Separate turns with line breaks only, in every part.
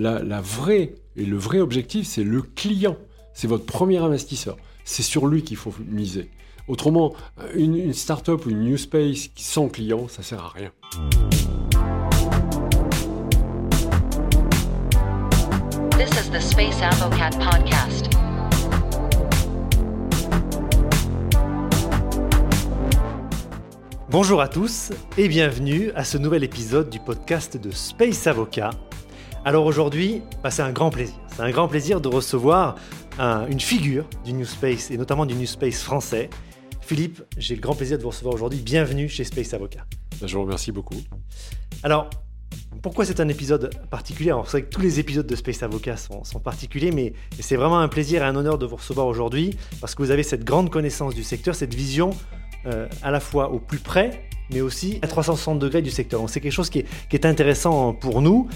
la, vraie et le vrai objectif, c'est le client. C'est votre premier investisseur. C'est sur lui qu'il faut miser. Autrement, une, une start-up ou une new space sans client, ça sert à rien.
This is the Space Avocat podcast.
Bonjour à tous et bienvenue à ce nouvel épisode du podcast de Space Avocat. Alors aujourd'hui, bah, c'est un grand plaisir. C'est un grand plaisir de recevoir une figure du New Space et notamment du New Space français. Philippe, j'ai le grand plaisir de vous recevoir aujourd'hui. Bienvenue chez Space Avocat.
Bah, je vous remercie beaucoup.
Alors, pourquoi c'est un épisode particulier? C'est vrai que tous les épisodes de Space Avocat sont, sont particuliers, mais c'est vraiment un plaisir et un honneur de vous recevoir aujourd'hui parce que vous avez cette grande connaissance du secteur, cette vision euh, à la fois au plus près, mais aussi à 360 degrés du secteur. c'est quelque chose qui est, intéressant pour nous.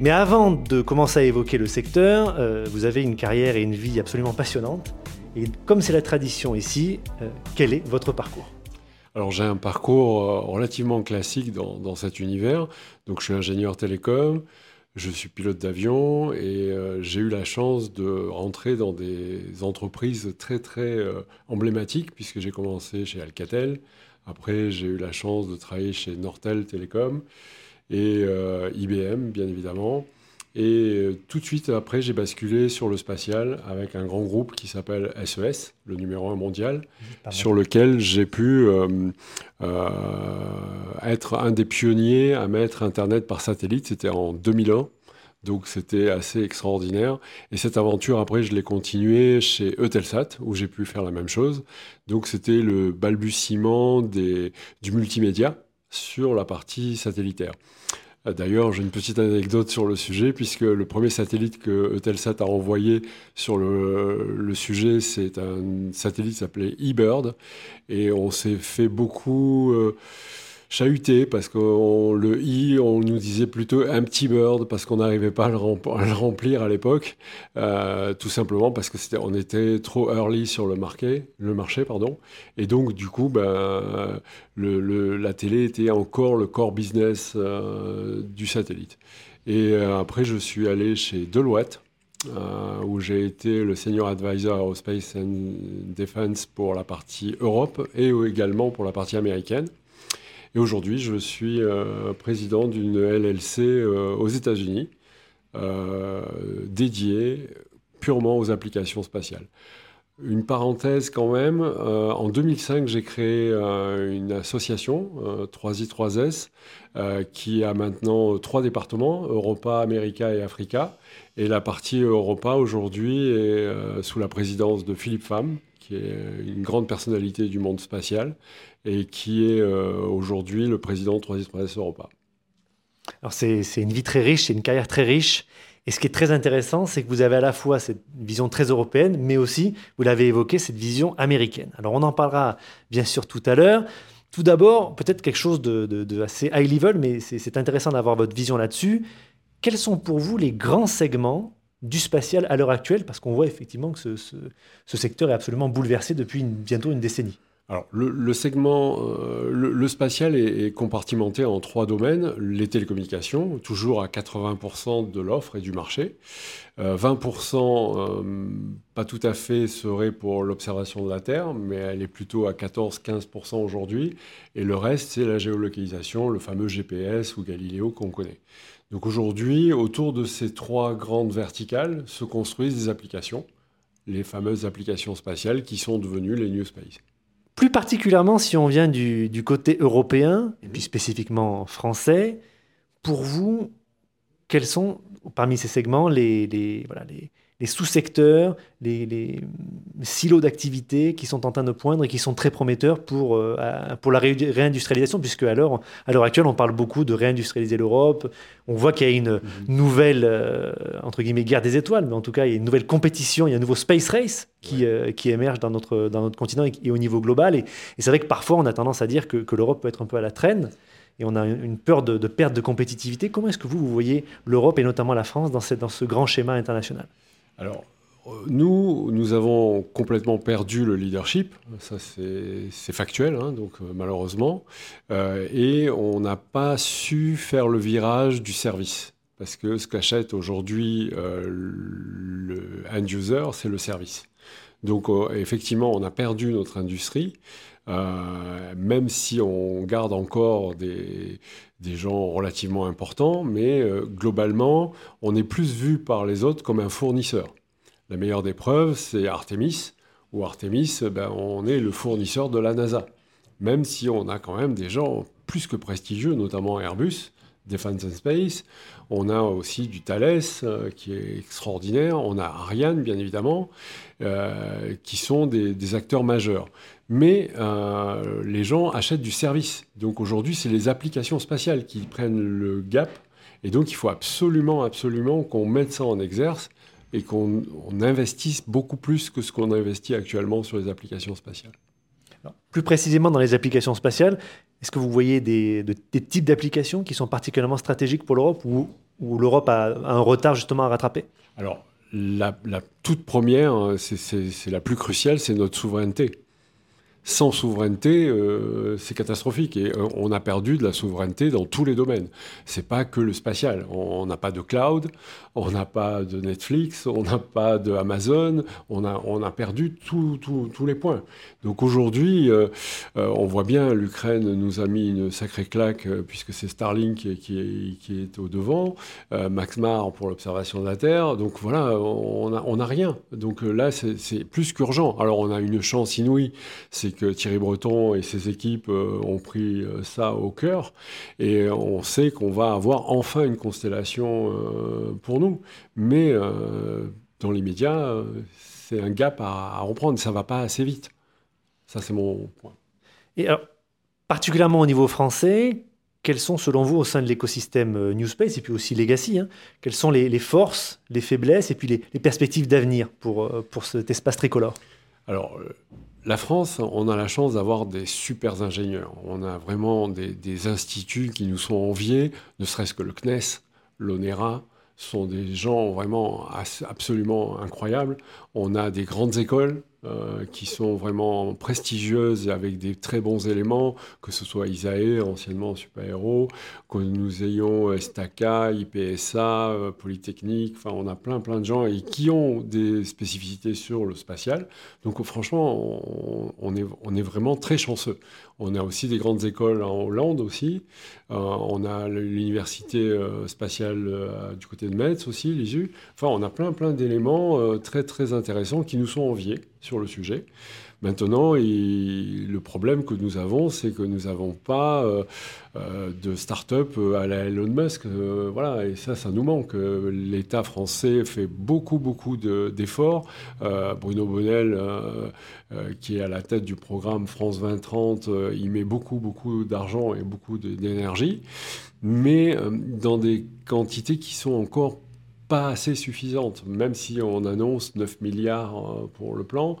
Mais avant de commencer à évoquer le secteur, euh, vous avez une carrière et une vie absolument passionnante. Et comme c'est la tradition ici, euh, quel est votre parcours?
Alors j'ai un parcours relativement classique dans, dans, cet univers. Donc je suis ingénieur télécom, je suis pilote d'avion et euh, j'ai eu la chance de rentrer dans des entreprises très très euh, emblématiques puisque j'ai commencé chez Alcatel. Après, j'ai eu la chance de travailler chez Nortel Télécom et euh, IBM, bien évidemment. Et euh, tout de suite après, j'ai basculé sur le spatial avec un grand groupe qui s'appelle SES, e le numéro un mondial, sur lequel j'ai pu euh, euh, être un des pionniers à mettre Internet par satellite. C'était en 2001. Donc c'était assez extraordinaire. Et cette aventure, après, je l'ai continuée chez Eutelsat, où j'ai pu faire la même chose. Donc c'était le balbutiement des, du multimédia sur la partie satellitaire. D'ailleurs, j'ai une petite anecdote sur le sujet, puisque le premier satellite que Eutelsat a envoyé sur le, sujet, c'est un satellite s'appelait eBird. Et on s'est fait beaucoup... Euh, chahuté parce que le i, on nous disait plutôt petit bird parce qu'on n'arrivait pas à le, remplir à l'époque, euh, tout simplement parce que c'était, on était trop early sur le marché, le marché pardon, et donc du coup, ben, le, la télé était encore le core business euh, du satellite. Et euh, après, je suis allé chez Deloitte. où j'ai été le senior advisor au Space and Defense pour la partie Europe et également pour la partie américaine. Et aujourd'hui, je suis euh, président d'une LLC euh, aux États-Unis euh, dédiée purement aux applications spatiales. Une parenthèse quand même, en 2005, j'ai créé une association, 3i3s, qui a maintenant trois départements, Europa, America et Africa. Et la partie Europa aujourd'hui est sous la présidence de Philippe Pham, qui est une grande personnalité du monde spatial et qui est euh, aujourd'hui le président de 3S Europa.
Alors c'est une vie très riche, c'est une carrière très riche. Et ce qui est très intéressant, c'est que vous avez à la fois cette vision très européenne, mais aussi, vous l'avez évoqué, cette vision américaine. Alors on en parlera bien sûr tout à l'heure. Tout d'abord, peut-être quelque chose de, de, assez high level, mais c'est intéressant d'avoir votre vision là-dessus. Quels sont pour vous les grands segments du spatial à l'heure actuelle Parce qu'on voit effectivement que ce, secteur est absolument bouleversé depuis bientôt une décennie.
Alors, le, segment, euh, le, spatial est, compartimenté en trois domaines. Les télécommunications, toujours à 80% de l'offre et du marché. 20%, euh, euh, pas tout à fait, serait pour l'observation de la Terre, mais elle est plutôt à 14-15% aujourd'hui. Et le reste, c'est la géolocalisation, le fameux GPS ou Galileo qu'on connaît. Donc aujourd'hui, autour de ces trois grandes verticales se construisent des applications, les fameuses applications spatiales qui sont devenues les New Space.
Plus particulièrement si on vient du, côté européen, et puis spécifiquement français, pour vous, quels sont parmi ces segments voilà, les, les sous-secteurs, les, silos d'activité qui sont en train de poindre et qui sont très prometteurs pour, euh, pour la réindustrialisation, puisque à l'heure, à l'heure actuelle, on parle beaucoup de réindustrialiser l'Europe. On voit qu'il y a une mhm. nouvelle, euh, entre guillemets, guerre des étoiles, mais en tout cas, il y a une nouvelle compétition, il y a un nouveau space race qui, euh, qui émerge dans notre, dans notre continent et, au niveau global. Et, c'est vrai que parfois, on a tendance à dire que, que l'Europe peut être un peu à la traîne et on a une peur de, perte de compétitivité. Comment est-ce que vous, vous voyez l'Europe et notamment la France dans, dans ce grand schéma international?
Alors, nous, nous avons complètement perdu le leadership, ça c'est factuel, hein, donc euh, malheureusement, euh, et on n'a pas su faire le virage du service. Parce que ce qu'achète aujourd'hui euh, le end user, c'est le service. Donc effectivement, on a perdu notre industrie, euh, même si on garde encore des, gens relativement importants, mais euh, globalement, on est plus vu par les autres comme un fournisseur. La meilleure des preuves, c'est Artemis, où Artemis, ben, on est le fournisseur de la NASA. Même si on a quand même des gens plus que prestigieux, notamment Airbus, Defense and Space. On a aussi du Thales, euh, qui est extraordinaire. On a Ariane, bien évidemment, euh, qui sont des, acteurs majeurs. Mais euh, les gens achètent du service. Donc aujourd'hui, c'est les applications spatiales qui prennent le gap. Et donc, il faut absolument, absolument qu'on mette ça en exerce et qu'on on investisse beaucoup plus que ce qu'on investit actuellement sur les applications spatiales.
Plus précisément dans les applications spatiales, est-ce que vous voyez des, de- des types d'applications qui sont particulièrement stratégiques pour l'Europe ou où l'Europe a un retard justement à rattraper?
Alors, la, toute première, c'est c'est la plus cruciale, c'est notre souveraineté. Sans souveraineté, euh, c'est catastrophique. Et euh, on a perdu de la souveraineté dans tous les domaines. C'est pas que le spatial. On n'a pas de cloud, on n'a pas de Netflix, on n'a pas de Amazon. On a, perdu tous les points. Donc aujourd'hui, euh, on voit bien, l'Ukraine nous a mis une sacrée claque puisque c'est Starlink qui est, au devant, Max Mar pour l'observation de la Terre. Donc voilà, on n'a rien. Donc là, c'est plus qu'urgent. Alors on a une chance inouïe, c'est que Thierry Breton et ses équipes euh, ont pris euh, ça au cœur et on sait qu'on va avoir enfin une constellation euh, pour nous. Mais dans l'immédiat, euh, c'est un gap à, à reprendre. Ça va pas assez vite. Ça, c'est mon point.
Et alors, particulièrement au niveau français, quelles sont selon vous au sein de l'écosystème New Space et puis aussi Legacy, hein, quelles sont les, les forces, les faiblesses et puis les, les perspectives d'avenir pour, pour cet espace tricolore?
Alors, la France, on a la chance d'avoir des super ingénieurs. On a vraiment des, des instituts qui nous sont enviés, ne serait-ce que le CNES, l'ONERA, sont des gens vraiment absolument incroyables. On a des grandes écoles euh, qui sont vraiment prestigieuses et avec des très bons éléments, que ce soit ISAE, anciennement Super Héros, que nous ayons Estaca, IPSA, euh, Polytechnique, enfin on a plein plein de gens et qui ont des spécificités sur le spatial. Donc franchement, on est, on est vraiment très chanceux. On a aussi des grandes écoles en Hollande aussi. Euh, on a l'université euh, spatiale euh, du côté de Metz aussi, l'ISU. Enfin, on a plein plein d'éléments très très intéressants qui nous sont enviés sur le sujet. Maintenant, le problème que nous avons, c'est que nous n'avons pas euh, euh, de start-up euh, à la Elon Musk. voilà, et ça, ça nous manque. L'État français fait beaucoup, beaucoup de- d'efforts. Bruno Bonnel, qui est à la tête du programme France 2030, euh, il met beaucoup, beaucoup d'argent et beaucoup d'énergie, mais dans des quantités qui sont encore pas assez suffisantes, même si on annonce 9 milliards euh, pour le plan,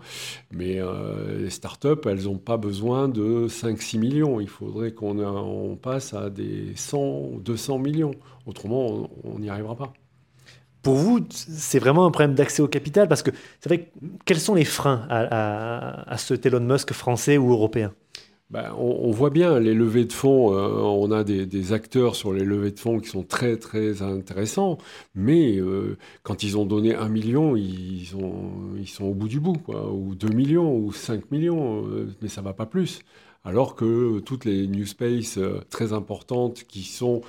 mais euh, les startups, elles n'ont pas besoin de 5-6 millions. Il faudrait qu'on passe à des 100 ou 200 millions. Autrement, on n'y arrivera pas.
Pour vous, c'est vraiment un problème d'accès au capital parce que c'est vrai, que- quels sont les freins à, à, cet Elon Musk français ou européen?
Ben, on, voit bien les levées de fonds, euh, on a des, acteurs sur les levées de fonds qui sont très très intéressants, mais euh, quand ils ont donné un million, ils, ont, ils sont au bout du bout, ou 2 millions, ou 5 millions, euh, mais ça va pas plus. Alors que toutes les New Space très importantes qui sont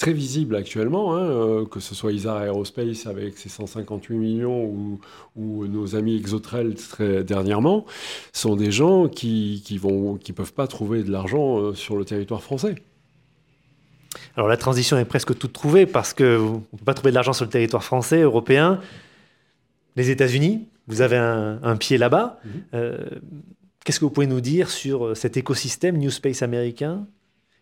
très visibles actuellement, hein, euh, que ce soit Isar Aerospace avec ses 158 millions ou, ou nos amis Exotrail très dernièrement, sont des gens qui vont qui peuvent pas trouver de l'argent euh, sur le territoire français.
Alors la transition est presque toute trouvée parce que vous- on ne peut pas trouver de l'argent sur le territoire français, européen. Les États-Unis, vous avez un, un pied là-bas.
Mhm.
Euh, Qu'est-ce que vous pouvez nous dire sur cet écosystème New Space américain?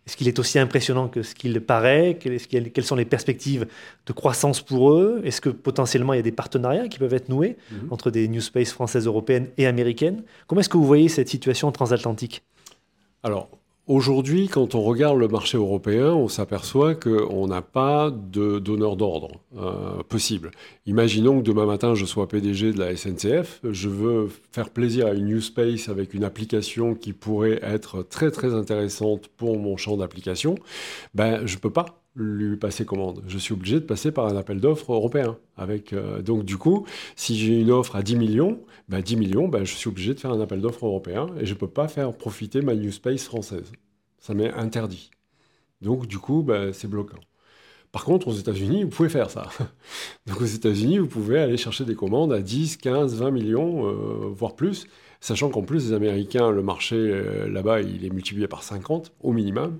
Est-ce qu'il est aussi impressionnant que ce qu'il paraît? Quelles, sont les perspectives de croissance pour eux? Est-ce que potentiellement il y a des partenariats qui peuvent être noués
Mhm.
entre des New Space françaises, européennes et américaines? Comment est-ce que vous voyez cette situation transatlantique?
Alors, aujourd'hui, quand on regarde le marché européen, on s'aperçoit qu'on n'a pas de donneur d'ordre euh, possible. Imaginons que demain matin, je sois PDG de la SNCF, je veux faire plaisir à une New Space avec une application qui pourrait être très très intéressante pour mon champ d'application. Ben, je peux pas. Lui passer commande. Je suis obligé de passer par un appel d'offres européen. Euh, donc du coup, si j'ai une offre à 10 millions, bah, 10 millions, bah, je suis obligé de faire un appel d'offres européen et je ne peux pas faire profiter ma New Space française. Ça m'est interdit. Donc du coup, bah, c'est bloquant. Par contre, aux États-Unis, vous pouvez faire ça. Donc aux États-Unis, vous pouvez aller chercher des commandes à 10, 15, 20 millions, euh, voire plus, sachant qu'en plus, les Américains, le marché euh, là-bas, il est multiplié par 50 au minimum.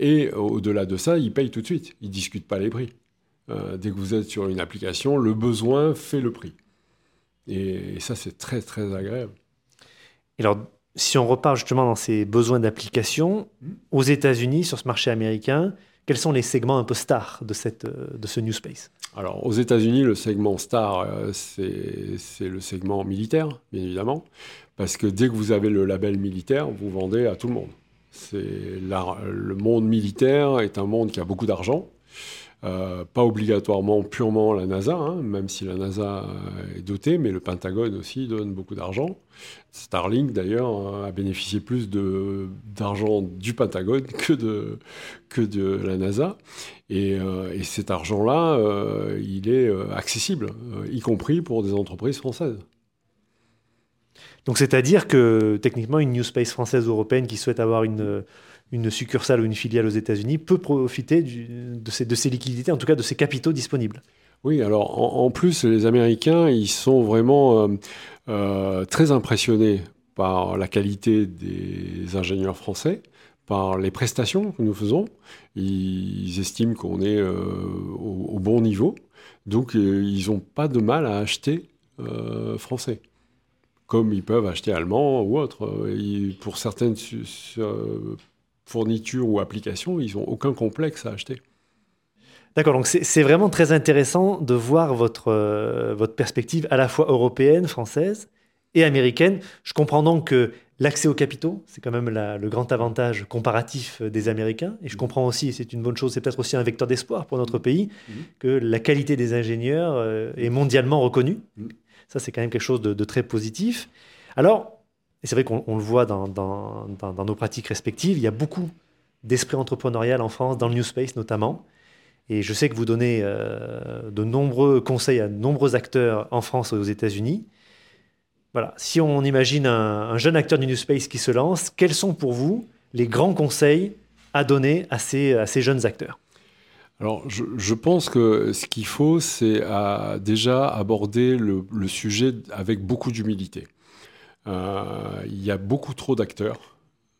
Et au-delà de ça, ils payent tout de suite. Ils ne discutent pas les prix. Euh, dès que vous êtes sur une application, le besoin fait le prix. Et, ça, c'est très, très agréable.
Et alors, si on repart justement dans ces besoins d'application, hmm. aux États-Unis, sur ce marché américain, quels sont les segments un peu stars de, cette, de ce New Space?
Alors, aux États-Unis, le segment star, euh, c'est le segment militaire, bien évidemment, parce que dès que vous avez le label militaire, vous vendez à tout le monde. Le monde militaire est un monde qui a beaucoup d'argent, euh, pas obligatoirement purement la NASA, hein, même si la NASA est dotée, mais le Pentagone aussi donne beaucoup d'argent. Starlink d'ailleurs a bénéficié plus d'argent du Pentagone que de, la NASA. Et, euh, et cet argent-là, euh, il est accessible, y compris pour des entreprises françaises.
Donc c'est-à-dire que techniquement, une New Space française ou européenne qui souhaite avoir une, succursale ou une filiale aux États-Unis peut profiter de, ces, de ces liquidités, en tout cas de ces capitaux disponibles.
Oui, alors en, plus, les Américains, ils sont vraiment euh, euh, très impressionnés par la qualité des ingénieurs français, par les prestations que nous faisons. Ils, estiment qu'on est euh, au, bon niveau, donc ils n'ont pas de mal à acheter français comme ils peuvent acheter allemand ou autre. pour certaines fournitures ou applications, ils n'ont aucun complexe à acheter.
D'accord, donc c'est vraiment très intéressant de voir votre, euh, votre perspective à la fois européenne, française et américaine. Je comprends donc que l'accès aux capitaux, c'est quand même le grand avantage comparatif des Américains. Et je comprends aussi, et c'est une bonne chose, c'est peut-être aussi un vecteur d'espoir pour notre pays, mmh. que la qualité des ingénieurs euh, est mondialement reconnue. Ça, c'est quand même quelque chose de, très positif. Alors, et c'est vrai qu'on le voit dans, nos pratiques respectives, il y a beaucoup d'esprit entrepreneurial en France, dans le New Space notamment. Et je sais que vous donnez euh, de nombreux conseils à de nombreux acteurs en France et aux États-Unis. Voilà, si on imagine un, jeune acteur du New Space qui se lance, quels sont pour vous les grands conseils à donner à ces jeunes acteurs?
Alors, je, pense que ce qu'il faut, c'est déjà aborder le, sujet avec beaucoup d'humilité. Euh, il y a beaucoup trop d'acteurs.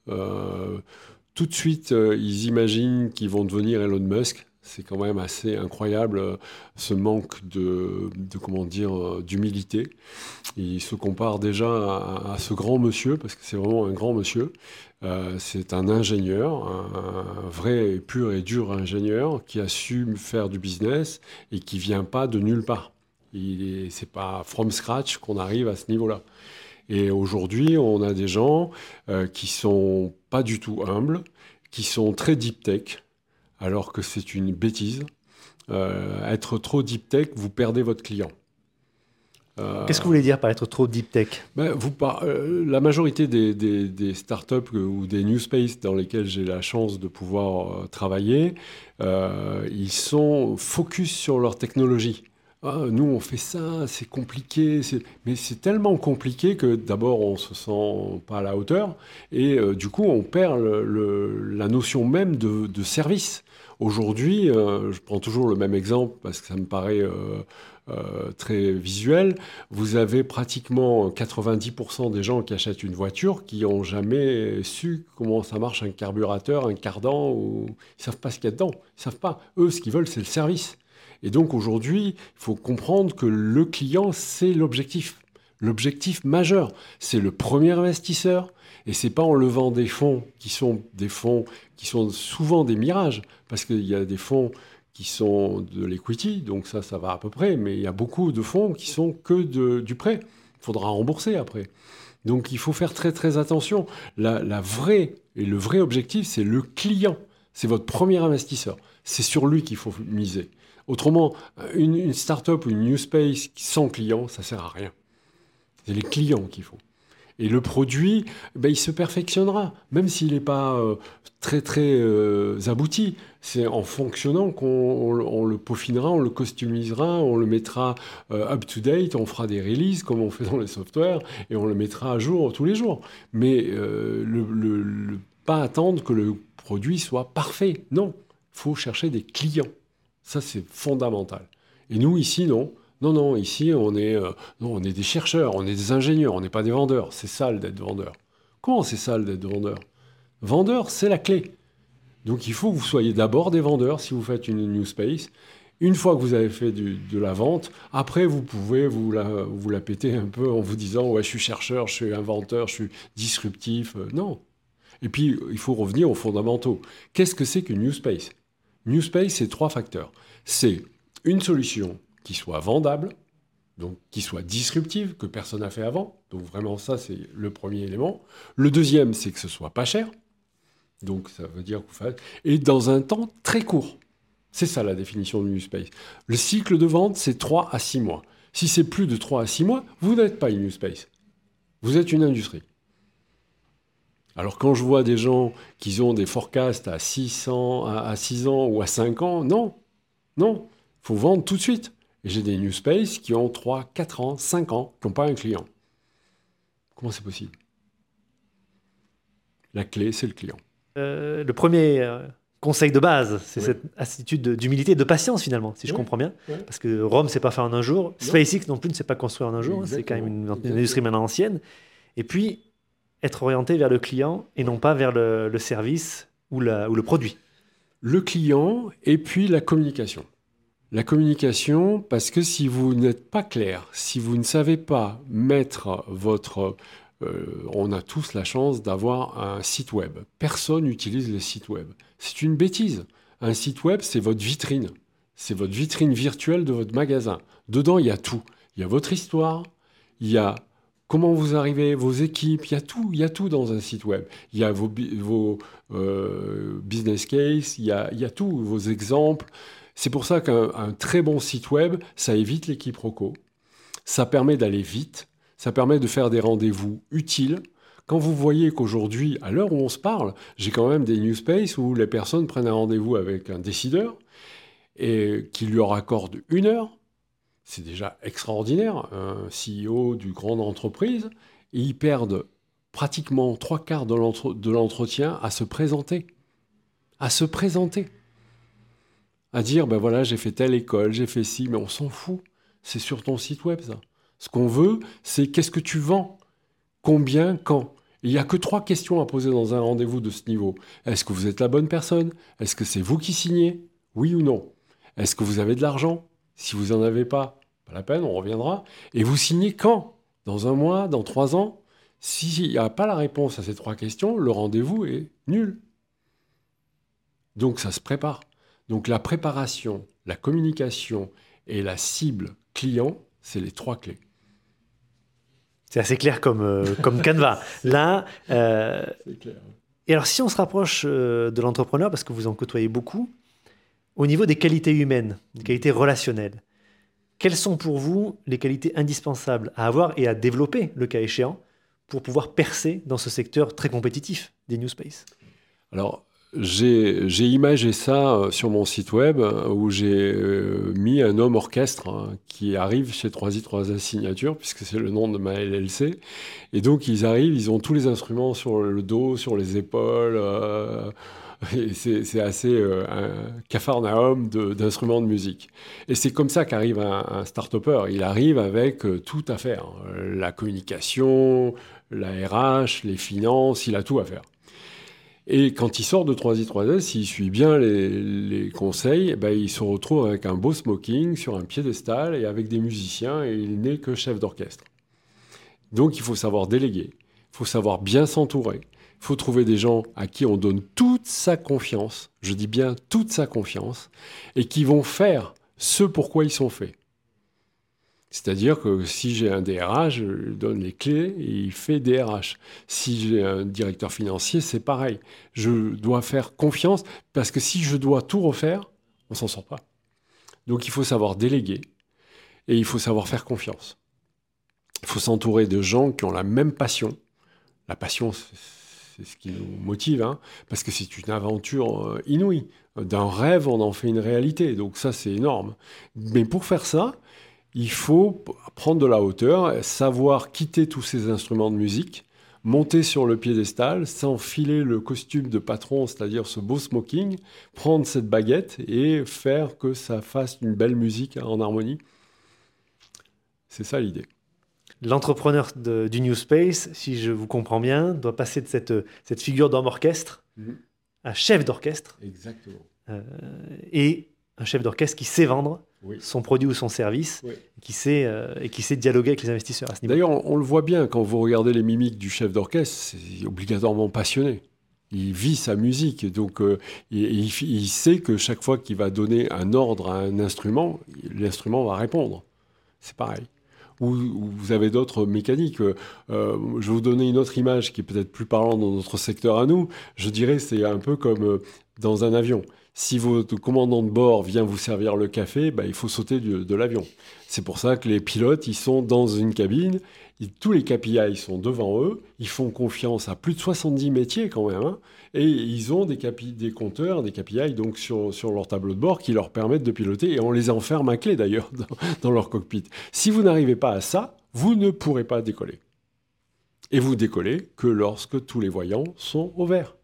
Euh, tout de suite, euh, ils imaginent qu'ils vont devenir Elon Musk. C'est quand même assez incroyable ce manque de, comment dire d'humilité. Ils se comparent déjà à, ce grand monsieur parce que c'est vraiment un grand monsieur euh, c'est un ingénieur, un, vrai pur et dur ingénieur qui a su faire du business et qui vient pas de nulle part. C'est pas from scratch qu'on arrive à ce niveau-là. Et aujourd'hui, on a des gens euh, qui sont pas du tout humbles, qui sont très deep tech, alors que c'est une bêtise. Euh, être trop deep tech, vous perdez votre client.
Euh, Qu'est-ce que vous voulez dire par être trop deep tech?
Ben, vous euh, La majorité des, des, startups ou des new space dans lesquels j'ai la chance de pouvoir travailler, ils sont focus sur leur technologie. Ah, nous, on fait ça, c'est compliqué, mais c'est tellement compliqué que d'abord, on se sent pas à la hauteur, et du coup, on perd la notion même de, service. Aujourd'hui, je prends toujours le même exemple parce que ça me paraît euh, très visuel, vous avez pratiquement 90% des gens qui achètent une voiture qui n'ont jamais su comment ça marche un carburateur, un cardan, ou ils savent pas ce qu'il y a dedans. Ils savent pas. Eux, ce qu'ils veulent, c'est le service. Et donc aujourd'hui, il faut comprendre que le client, c'est l'objectif. L'objectif majeur, c'est le premier investisseur. Et c'est pas en levant des fonds qui sont des fonds qui sont souvent des mirages, parce qu'il y a des fonds qui sont de l'equity, donc ça, ça va à peu près, mais il y a beaucoup de fonds qui sont que de, du prêt. Il faudra rembourser après. Donc il faut faire très très attention. La, vraie et le vrai objectif, c'est le client. C'est votre premier investisseur. C'est sur lui qu'il faut miser. Autrement, une, une start-up ou une new space sans client, ça sert à rien. C'est les clients qu'il faut. Et le produit, ben, il se perfectionnera, même s'il n'est pas euh, très très euh, abouti. C'est en fonctionnant qu'on on- on le peaufinera, on le customisera, on le mettra euh, up to date, on fera des releases comme on fait dans les softwares et on le mettra à jour tous les jours. Mais pas attendre que le produit soit parfait. Non, il faut chercher des clients. Ça, c'est fondamental. Et nous, ici, non. Non, non, ici, on est, euh, non, on est des chercheurs, on est des ingénieurs, on n'est pas des vendeurs. C'est sale d'être vendeur. Comment c'est sale d'être vendeur? Vendeur, c'est la clé. Donc il faut que vous soyez d'abord des vendeurs si vous faites une new space. Une fois que vous avez fait de la vente, après vous pouvez vous la, vous la péter un peu en vous disant ouais je suis chercheur, je suis inventeur, je suis disruptif. Euh, non. Et puis il faut revenir aux fondamentaux. Qu'est-ce que c'est qu'une new space? New space, c'est trois facteurs. C'est une solution qui soit vendable, donc qui soit disruptive, que personne n'a fait avant. Donc vraiment ça, c'est le premier élément. Le deuxième, c'est que ce soit pas cher. Donc ça veut dire que vous. Et dans un temps très court. C'est ça la définition du New Space. Le cycle de vente, c'est 3 à 6 mois. Si c'est plus de 3 à 6 mois, vous n'êtes pas une New Space. Vous êtes une industrie. Alors quand je vois des gens qui ont des forecasts à 600, à, à 6 ans ou à 5 ans, non. Non. Il faut vendre tout de suite. Et j'ai des New Space qui ont 3, 4 ans, 5 ans, qui n'ont pas un client. Comment c'est possible? La clé, c'est le client.
Euh, le premier euh, conseil de base, c'est
Oui.
cette attitude de- d'humilité et de patience finalement, si je
Oui.
comprends bien.
Oui.
Parce que Rome, c'est pas fait en un jour. SpaceX non plus ne s'est pas construit en un jour. hein. C'est quand même une, une industrie maintenant ancienne. Et puis, être orienté vers le client et non pas vers le, service ou, la- ou le produit.
le client et puis la communication. La communication, parce que si vous n'êtes pas clair, si vous ne savez pas mettre votre... euh, on a tous la chance d'avoir un site web. Personne n'utilise les sites web. C'est une bêtise. Un site web, c'est votre vitrine. C'est votre vitrine virtuelle de votre magasin. Dedans, il y a tout. Il y a votre histoire, il y a comment vous arrivez, vos équipes, il y a tout, il y a tout dans un site web. Il y a vos, euh, business case, il y a, y a tout, vos exemples. C'est pour ça qu'un un très bon site web, ça évite les ça permet d'aller vite, ça permet de faire des rendez-vous utiles. Quand vous voyez qu'aujourd'hui, à l'heure où on se parle, j'ai quand même des new space où les personnes prennent un rendez-vous avec un décideur et qui leur accorde une heure, c'est déjà extraordinaire, un CEO du grande entreprise, et ils perdent pratiquement trois quarts de l'entretien à se présenter. À se présenter. À dire, ben voilà, j'ai fait telle école, j'ai fait ci, mais on s'en fout. C'est sur ton site web, ça. Ce qu'on veut, c'est qu'est-ce que tu vends? Combien Quand? Il n'y a que trois questions à poser dans un rendez-vous de ce niveau. Est-ce que vous êtes la bonne personne? Est-ce que c'est vous qui signez? Oui ou non? Est-ce que vous avez de l'argent? Si vous n'en avez pas, pas la peine, on reviendra. Et vous signez quand? Dans un mois Dans trois ans? S'il n'y a pas la réponse à ces trois questions, le rendez-vous est nul. Donc ça se prépare. Donc la préparation, la communication et la cible client, c'est les trois clés.
C'est assez clair comme, euh, comme canevas. Là, euh,
clair.
et alors si on se rapproche euh, de l'entrepreneur, parce que vous en côtoyez beaucoup, au niveau des qualités humaines, des qualités relationnelles, quelles sont pour vous les qualités indispensables à avoir et à développer, le cas échéant, pour pouvoir percer dans ce secteur très compétitif des New Space?
J'ai imagé ça euh, sur mon site web euh, où j'ai euh, mis un homme orchestre hein, qui arrive chez 3i3s Signature, puisque c'est le nom de ma LLC. Et donc, ils arrivent, ils ont tous les instruments sur le dos, sur les épaules. euh, c'est assez euh, un cafarnaum d'instruments de, musique. Et c'est comme ça qu'arrive un, un start-upper. Il arrive avec tout à faire. La communication, la RH, les finances, il a tout à faire. Et quand il sort de 3i3s, s'il suit bien les, conseils, eh ben, il se retrouve avec un beau smoking sur un piédestal et avec des musiciens et il n'est que chef d'orchestre. Donc il faut savoir déléguer, il faut savoir bien s'entourer, il faut trouver des gens à qui on donne toute sa confiance, je dis bien toute sa confiance, et qui vont faire ce pourquoi ils sont faits. C'est-à-dire que si j'ai un DRH, je lui donne les clés et il fait DRH. Si j'ai un directeur financier, c'est pareil. Je dois faire confiance parce que si je dois tout refaire, on s'en sort pas. Donc il faut savoir déléguer et il faut savoir faire confiance. Il faut s'entourer de gens qui ont la même passion, la passion, c'est ce qui nous motive, hein, parce que c'est une aventure euh, inouïe. D'un rêve, on en fait une réalité, donc ça, c'est énorme. Mais pour faire ça, il faut prendre de la hauteur, savoir quitter tous ces instruments de musique, monter sur le piédestal, s'enfiler le costume de patron, c'est-à-dire ce beau smoking, prendre cette baguette et faire que ça fasse une belle musique en harmonie. C'est ça l'idée.
L'entrepreneur du New Space, si je vous comprends bien, doit passer de cette, cette figure d'homme orchestre mhm. à chef d'orchestre.
Exactement.
Euh, et un chef d'orchestre qui sait vendre son produit ou son service, qui sait, euh, et qui sait dialoguer avec les investisseurs à ce niveau.
D'ailleurs, on, le voit bien quand vous regardez les mimiques du chef d'orchestre, c'est obligatoirement passionné. Il vit sa musique, donc euh, il, sait que chaque fois qu'il va donner un ordre à un instrument, l'instrument va répondre. C'est pareil. Ou, vous avez d'autres mécaniques. Euh, je vais vous donner une autre image qui est peut-être plus parlante dans notre secteur à nous. Je dirais c'est un peu comme dans un avion si votre commandant de bord vient vous servir le café, bah, il faut sauter de, l'avion. C'est pour ça que les pilotes, ils sont dans une cabine, tous les KPI sont devant eux, ils font confiance à plus de 70 métiers quand même, hein, et ils ont des, compteurs, des KPI donc sur, leur tableau de bord qui leur permettent de piloter, et on les enferme à clé d'ailleurs dans, leur cockpit. Si vous n'arrivez pas à ça, vous ne pourrez pas décoller. Et vous décollez que lorsque tous les voyants sont au vert.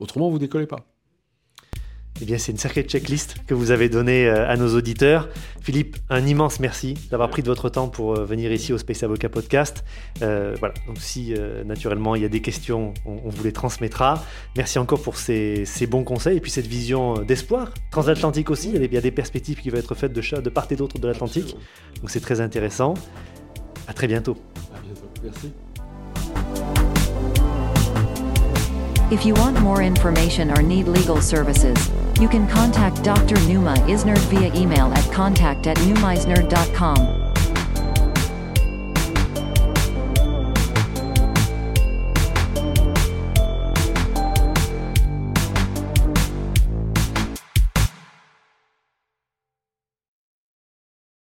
Autrement, vous décollez pas.
Eh bien, c'est une sacrée checklist que vous avez donnée euh, à nos auditeurs. Philippe, un immense merci d'avoir pris de votre temps pour euh, venir ici au Space Avocat Podcast. Euh, voilà, donc si naturellement il y a des questions, on, vous les transmettra. Merci encore pour ces, bons conseils et puis cette vision d'espoir. Transatlantique aussi, il y, a des, perspectives qui vont être faites de, de part et d'autre de l'Atlantique. Donc c'est très intéressant. À très bientôt.
À bientôt. Merci.
If you want more information or need legal services, you can contact Dr. Numa Isnerd via email at contact at numaisnerd.com.